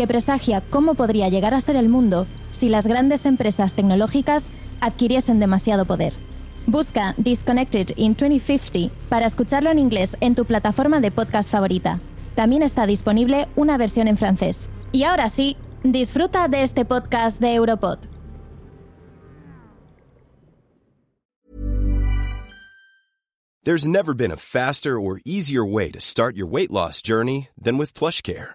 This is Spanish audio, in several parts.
que presagia cómo podría llegar a ser el mundo si las grandes empresas tecnológicas adquiriesen demasiado poder. Busca Disconnected in 2050 para escucharlo en inglés en tu plataforma de podcast favorita. También está disponible una versión en francés. Y ahora sí, disfruta de este podcast de Europod. There's never been a faster or easier way to start your weight loss journey than with PlushCare.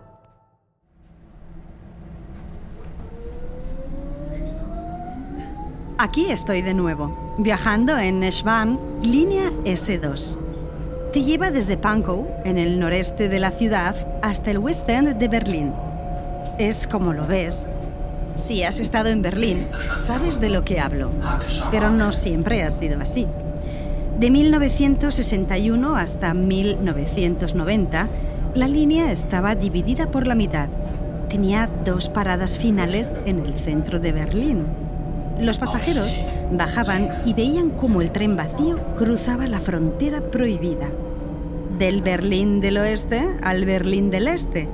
Aquí estoy de nuevo, viajando en Schwan, línea S2. Te lleva desde Pankow, en el noreste de la ciudad, hasta el West End de Berlín. Es como lo ves. Si has estado en Berlín, sabes de lo que hablo, pero no siempre ha sido así. De 1961 hasta 1990, la línea estaba dividida por la mitad. Tenía dos paradas finales en el centro de Berlín. Los pasajeros bajaban y veían cómo el tren vacío cruzaba la frontera prohibida. Del Berlín del oeste al Berlín del este.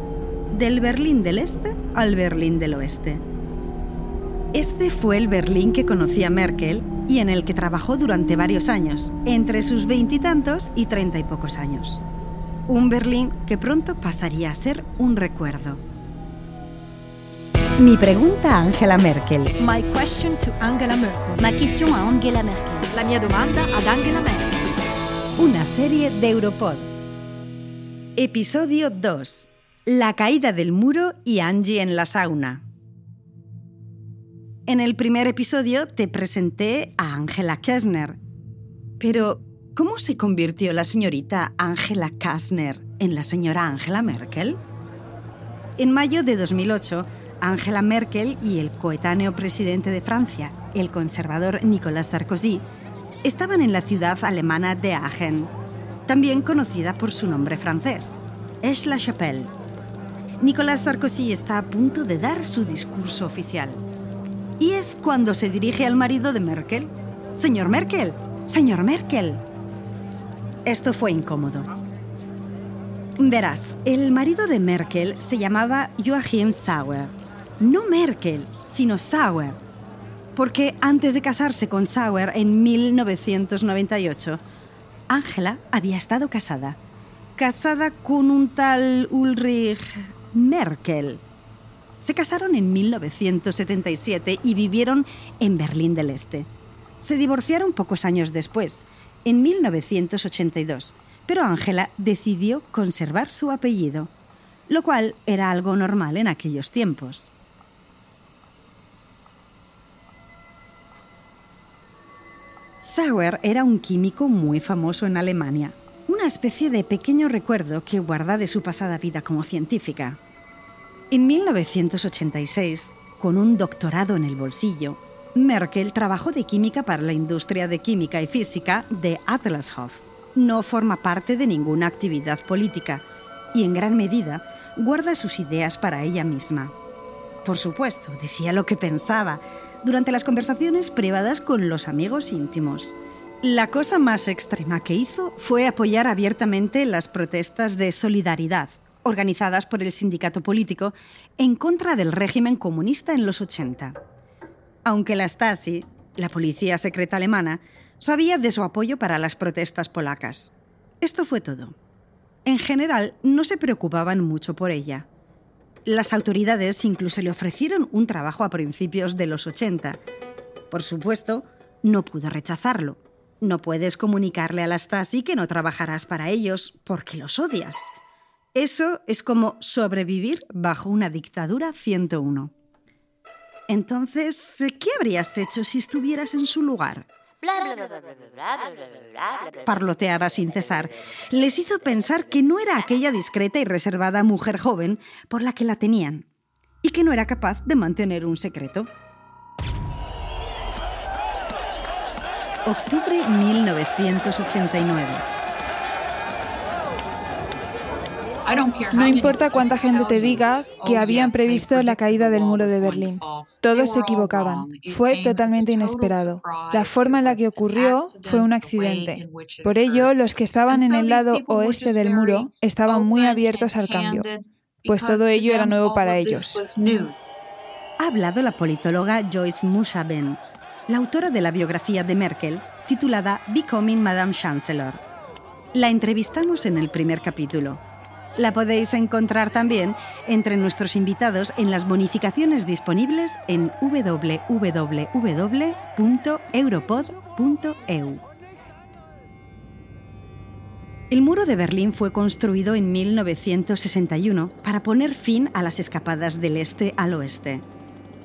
Del Berlín del este al Berlín del oeste. Este fue el Berlín que conocía Merkel y en el que trabajó durante varios años, entre sus veintitantos y treinta y pocos años. Un Berlín que pronto pasaría a ser un recuerdo. Mi pregunta a Angela Merkel. My question to Angela Merkel. Ma question a Angela Merkel. La mia domanda ad Angela Merkel. Una serie de Europod. Episodio 2. La caída del muro y Angie en la sauna. En el primer episodio te presenté a Angela Kessner. Pero, ¿cómo se convirtió la señorita Angela Kastner en la señora Angela Merkel? En mayo de 2008, Angela Merkel y el coetáneo presidente de Francia, el conservador Nicolas Sarkozy, estaban en la ciudad alemana de Aachen, también conocida por su nombre francés, Aix-la-Chapelle. Nicolas Sarkozy está a punto de dar su discurso oficial. Y es cuando se dirige al marido de Merkel. Señor Merkel, señor Merkel. Esto fue incómodo. Verás, el marido de Merkel se llamaba Joachim Sauer. No Merkel, sino Sauer. Porque antes de casarse con Sauer en 1998, Angela había estado casada. Casada con un tal Ulrich Merkel. Se casaron en 1977 y vivieron en Berlín del Este. Se divorciaron pocos años después, en 1982, pero Angela decidió conservar su apellido, lo cual era algo normal en aquellos tiempos. Sauer era un químico muy famoso en Alemania, una especie de pequeño recuerdo que guarda de su pasada vida como científica. En 1986, con un doctorado en el bolsillo, Merkel trabajó de química para la industria de química y física de Atlashof. No forma parte de ninguna actividad política y en gran medida guarda sus ideas para ella misma. Por supuesto, decía lo que pensaba durante las conversaciones privadas con los amigos íntimos. La cosa más extrema que hizo fue apoyar abiertamente las protestas de solidaridad organizadas por el sindicato político en contra del régimen comunista en los 80. Aunque la Stasi, la policía secreta alemana, sabía de su apoyo para las protestas polacas. Esto fue todo. En general, no se preocupaban mucho por ella. Las autoridades incluso le ofrecieron un trabajo a principios de los 80. Por supuesto, no pudo rechazarlo. No puedes comunicarle a la Stasi que no trabajarás para ellos porque los odias. Eso es como sobrevivir bajo una dictadura 101. Entonces, ¿qué habrías hecho si estuvieras en su lugar? Parloteaba sin cesar. Les hizo pensar que no era aquella discreta y reservada mujer joven por la que la tenían y que no era capaz de mantener un secreto. Octubre 1989. No importa cuánta gente te diga que habían previsto la caída del muro de Berlín. Todos se equivocaban. Fue totalmente inesperado. La forma en la que ocurrió fue un accidente. Por ello, los que estaban en el lado oeste del muro estaban muy abiertos al cambio, pues todo ello era nuevo para ellos. Ha hablado la politóloga Joyce Mushaben, la autora de la biografía de Merkel, titulada Becoming Madame Chancellor. La entrevistamos en el primer capítulo. La podéis encontrar también entre nuestros invitados en las bonificaciones disponibles en www.europod.eu. El muro de Berlín fue construido en 1961 para poner fin a las escapadas del este al oeste.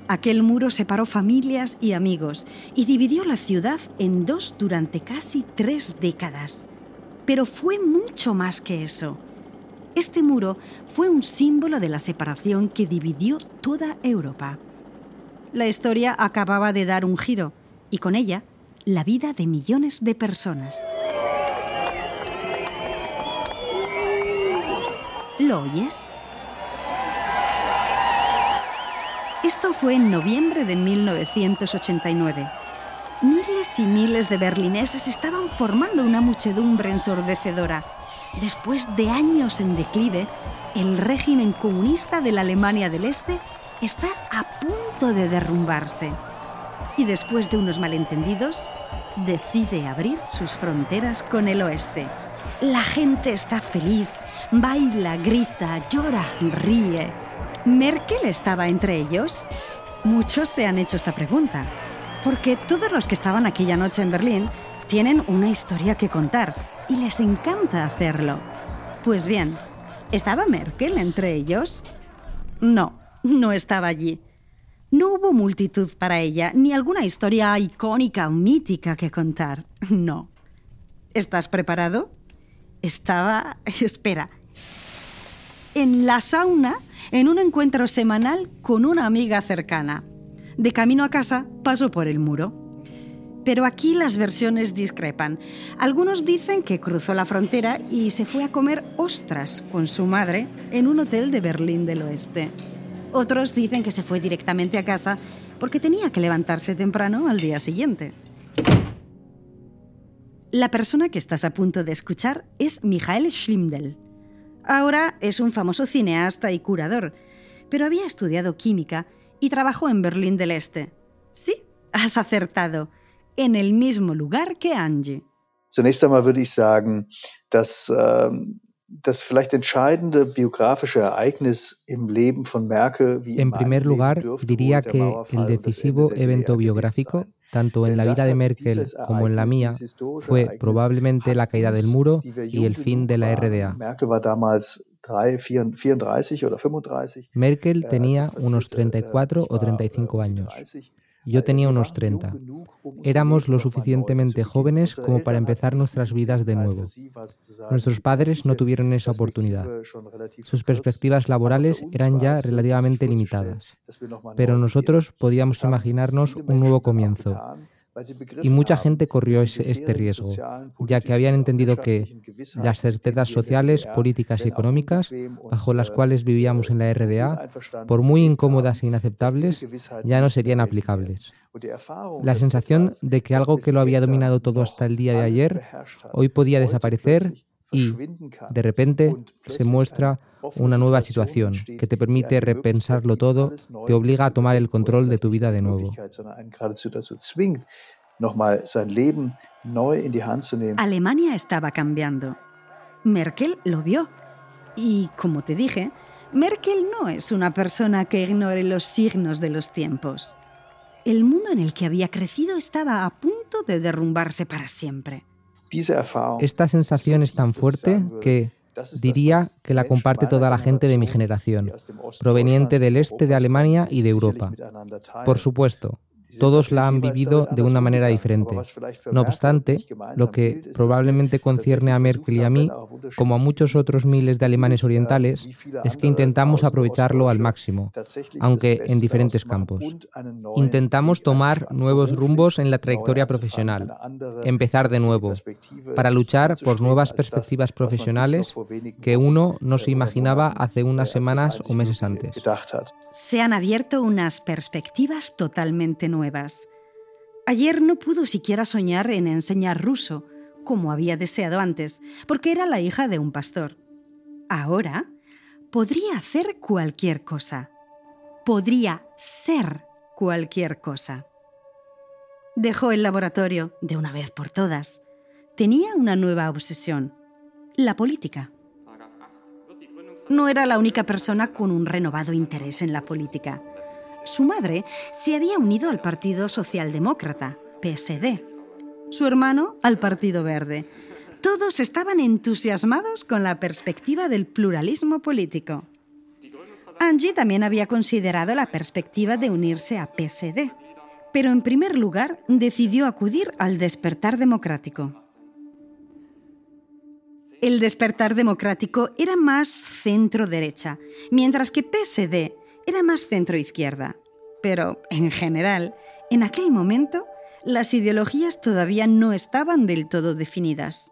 Aquel muro separó familias y amigos y dividió la ciudad en dos durante casi tres décadas. Pero fue mucho más que eso. Este muro fue un símbolo de la separación que dividió toda Europa. La historia acababa de dar un giro y con ella la vida de millones de personas. ¿Lo oyes? Esto fue en noviembre de 1989. Miles y miles de berlineses estaban formando una muchedumbre ensordecedora. Después de años en declive, el régimen comunista de la Alemania del Este está a punto de derrumbarse. Y después de unos malentendidos, decide abrir sus fronteras con el oeste. La gente está feliz, baila, grita, llora, ríe. ¿Merkel estaba entre ellos? Muchos se han hecho esta pregunta, porque todos los que estaban aquella noche en Berlín tienen una historia que contar y les encanta hacerlo. Pues bien, ¿estaba Merkel entre ellos? No, no estaba allí. No hubo multitud para ella, ni alguna historia icónica o mítica que contar. No. ¿Estás preparado? Estaba... Espera. En la sauna en un encuentro semanal con una amiga cercana. De camino a casa pasó por el muro. Pero aquí las versiones discrepan. Algunos dicen que cruzó la frontera y se fue a comer ostras con su madre en un hotel de Berlín del Oeste. Otros dicen que se fue directamente a casa porque tenía que levantarse temprano al día siguiente. La persona que estás a punto de escuchar es Michael Schlimdel. Ahora es un famoso cineasta y curador, pero había estudiado química y trabajó en Berlín del Este. Sí, has acertado, en el mismo lugar que Angie. Zunächst einmal würde ich sagen, dass ähm, das vielleicht entscheidende biografische Ereignis im Leben von Merkel wie En primer lugar, diría que el decisivo evento biográfico tanto en la vida de Merkel como en la mía, fue probablemente la caída del muro y el fin de la RDA. Merkel tenía unos 34 o 35 años. Yo tenía unos 30. Éramos lo suficientemente jóvenes como para empezar nuestras vidas de nuevo. Nuestros padres no tuvieron esa oportunidad. Sus perspectivas laborales eran ya relativamente limitadas. Pero nosotros podíamos imaginarnos un nuevo comienzo y mucha gente corrió este riesgo, ya que habían entendido que las certezas sociales, políticas y económicas bajo las cuales vivíamos en la RDA, por muy incómodas e inaceptables, ya no serían aplicables. La sensación de que algo que lo había dominado todo hasta el día de ayer, hoy podía desaparecer y, de repente, se muestra una nueva situación que te permite repensarlo todo, te obliga a tomar el control de tu vida de nuevo. Alemania estaba cambiando. Merkel lo vio. Y, como te dije, Merkel no es una persona que ignore los signos de los tiempos. El mundo en el que había crecido estaba a punto punto de derrumbarse para siempre. Esta sensación es tan fuerte que diría que la comparte toda la gente de mi generación, proveniente del este de Alemania y de Europa. Por supuesto, todos la han vivido de una manera diferente. No obstante, lo que probablemente concierne a Merkel y a mí, como a muchos otros miles de alemanes orientales, es que intentamos aprovecharlo al máximo, aunque en diferentes campos. Intentamos tomar nuevos rumbos en la trayectoria profesional, empezar de nuevo, para luchar por nuevas perspectivas profesionales que uno no se imaginaba hace unas semanas o meses antes. Se han abierto unas perspectivas totalmente nuevas Ayer no pudo siquiera soñar en enseñar ruso, como había deseado antes, porque era la hija de un pastor. Ahora podría hacer cualquier cosa. Podría ser cualquier cosa. Dejó el laboratorio de una vez por todas. Tenía una nueva obsesión, la política. No era la única persona con un renovado interés en la política. Su madre se había unido al Partido Socialdemócrata, PSD. Su hermano al Partido Verde. Todos estaban entusiasmados con la perspectiva del pluralismo político. Angie también había considerado la perspectiva de unirse a PSD, pero en primer lugar decidió acudir al despertar democrático. El despertar democrático era más centro-derecha, mientras que PSD era más centro-izquierda. Pero, en general, en aquel momento, las ideologías todavía no estaban del todo definidas.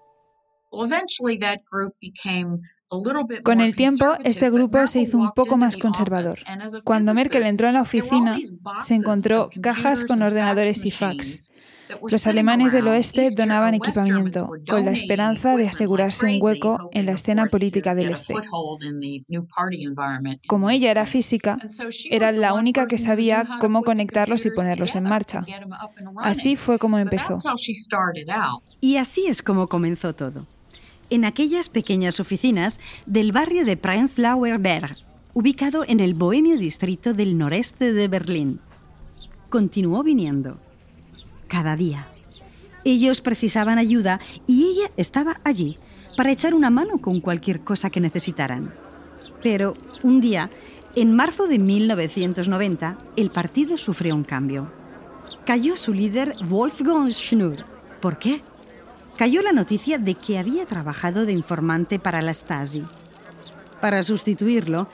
Con el tiempo, este grupo se hizo un poco más conservador. Cuando Merkel entró en la oficina, se encontró cajas con ordenadores y fax. Los alemanes del oeste donaban equipamiento, con la esperanza de asegurarse un hueco en la escena política del este. Como ella era física, era la única que sabía cómo conectarlos y ponerlos en marcha. Así fue como empezó. Y así es como comenzó todo. En aquellas pequeñas oficinas del barrio de Prenzlauer Berg, ubicado en el bohemio distrito del noreste de Berlín. Continuó viniendo cada día. Ellos precisaban ayuda y ella estaba allí para echar una mano con cualquier cosa que necesitaran. Pero un día, en marzo de 1990, el partido sufrió un cambio. Cayó su líder Wolfgang Schnur. ¿Por qué? Cayó la noticia de que había trabajado de informante para la Stasi. Para sustituirlo,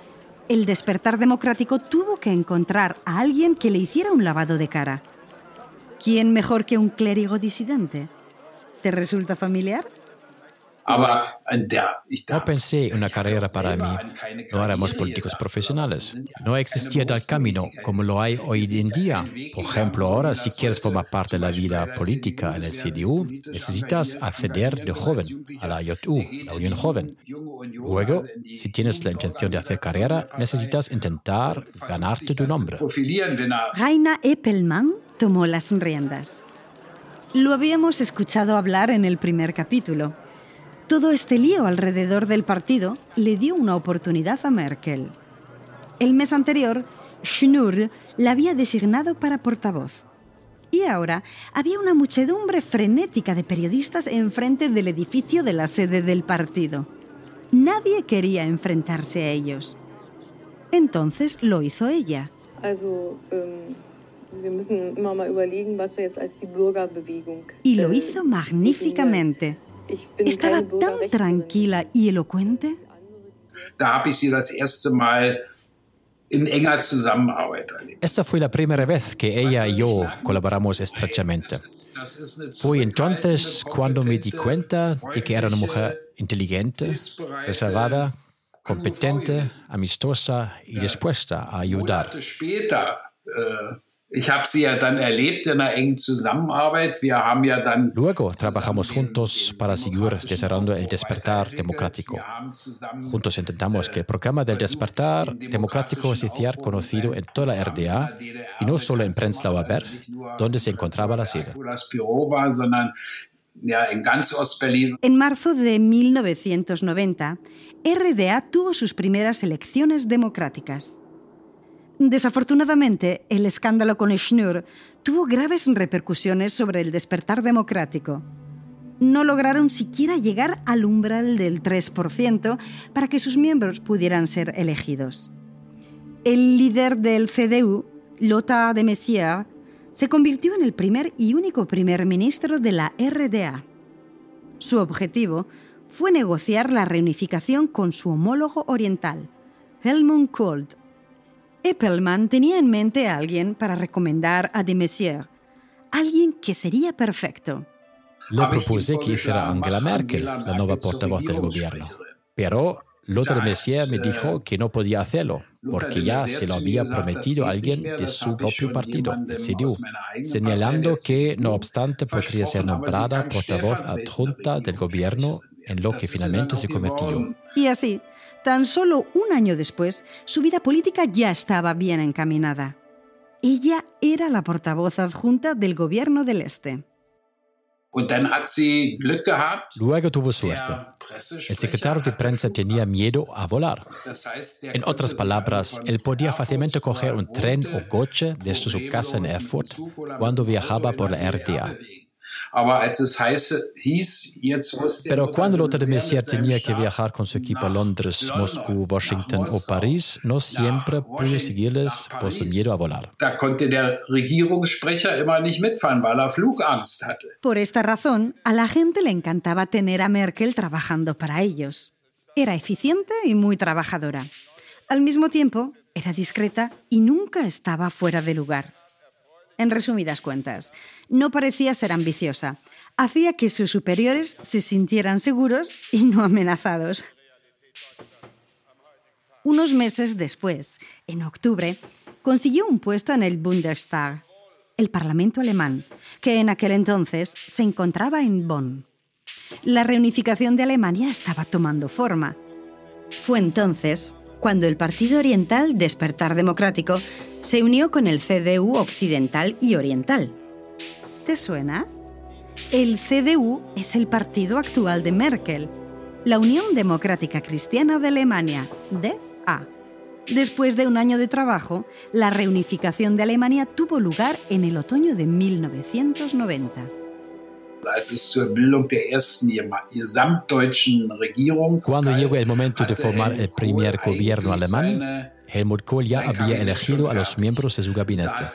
el despertar democrático tuvo que encontrar a alguien que le hiciera un lavado de cara. ¿Quién mejor que un clérigo disidente? ¿Te resulta familiar? No pensé una carrera para mí. No éramos políticos profesionales. No existía tal camino como lo hay hoy en día. Por ejemplo, ahora si quieres formar parte de la vida política en el CDU, necesitas acceder de joven a la JU, la Unión Joven. Luego, si tienes la intención de hacer carrera, necesitas intentar ganarte tu nombre. Raina Eppelmann tomó las riendas. Lo habíamos escuchado hablar en el primer capítulo. Todo este lío alrededor del partido le dio una oportunidad a Merkel. El mes anterior, Schnur la había designado para portavoz. Y ahora había una muchedumbre frenética de periodistas enfrente del edificio de la sede del partido. Nadie quería enfrentarse a ellos. Entonces lo hizo ella. Ähm, y lo hizo magníficamente. Estaba tan tranquila y elocuente. Esta fue la primera vez que ella y yo colaboramos estrechamente. Fue entonces cuando me di cuenta de que era una mujer inteligente, reservada, competente, amistosa y dispuesta a ayudar. Luego trabajamos juntos para seguir desarrollando el despertar democrático. Juntos intentamos que el programa del despertar democrático se hiciera conocido en toda la RDA y no solo en Prenzlauer Berg, donde se encontraba la sede. En marzo de 1990, RDA tuvo sus primeras elecciones democráticas. Desafortunadamente, el escándalo con Schnur tuvo graves repercusiones sobre el despertar democrático. No lograron siquiera llegar al umbral del 3% para que sus miembros pudieran ser elegidos. El líder del CDU, Lothar de Maizière, se convirtió en el primer y único primer ministro de la RDA. Su objetivo fue negociar la reunificación con su homólogo oriental, Helmut Kohl. Eppelmann tenía en mente a alguien para recomendar a de Maizière, alguien que sería perfecto. Le propuse que hiciera Angela Merkel, la nueva portavoz del gobierno. Pero Lothar de Maizière me dijo que no podía hacerlo, porque ya se lo había prometido a alguien de su propio partido, el CDU, señalando que, no obstante, podría ser nombrada portavoz adjunta del gobierno en lo que finalmente se convirtió. Y así, tan solo un año después, su vida política ya estaba bien encaminada. Ella era la portavoz adjunta del gobierno del Este. Luego tuvo suerte. El secretario de prensa tenía miedo a volar. En otras palabras, él podía fácilmente coger un tren o coche desde su casa en Erfurt cuando viajaba por la RTA. Pero cuando Lothar de Maizière tenía que viajar con su equipo a Londres, Moscú, Washington o París, no siempre pudo seguirles por su miedo a volar. Por esta razón, a la gente le encantaba tener a Merkel trabajando para ellos. Era eficiente y muy trabajadora. Al mismo tiempo, era discreta y nunca estaba fuera de lugar. En resumidas cuentas, no parecía ser ambiciosa. Hacía que sus superiores se sintieran seguros y no amenazados. Unos meses después, en octubre, consiguió un puesto en el Bundestag, el Parlamento alemán, que en aquel entonces se encontraba en Bonn. La reunificación de Alemania estaba tomando forma. Fue entonces cuando el Partido Oriental Despertar Democrático se unió con el CDU Occidental y Oriental. ¿Te suena? El CDU es el partido actual de Merkel, la Unión Democrática Cristiana de Alemania, DA. Después de un año de trabajo, la reunificación de Alemania tuvo lugar en el otoño de 1990. Cuando llegó el momento de formar el primer gobierno alemán, Helmut Kohl ya había elegido a los miembros de su gabinete.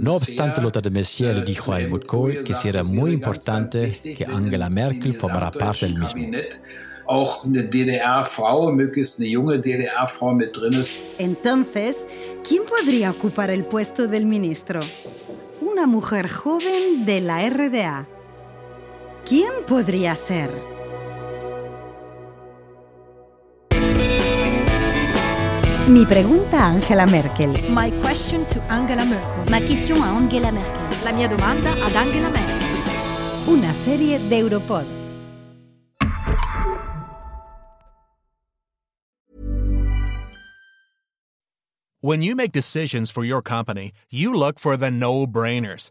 No obstante, Lothar de Maizière le dijo a Helmut Kohl que sería muy importante que Angela Merkel formara parte del mismo. Entonces, ¿quién podría ocupar el puesto del ministro? Una mujer joven de la RDA. ¿Quién podría ser? Mi pregunta a Angela Merkel. My question to Angela Merkel. Ma question a Angela Merkel. La mia domanda ad Angela Merkel. Una serie de Europod. When you make decisions for your company, you look for the no-brainers.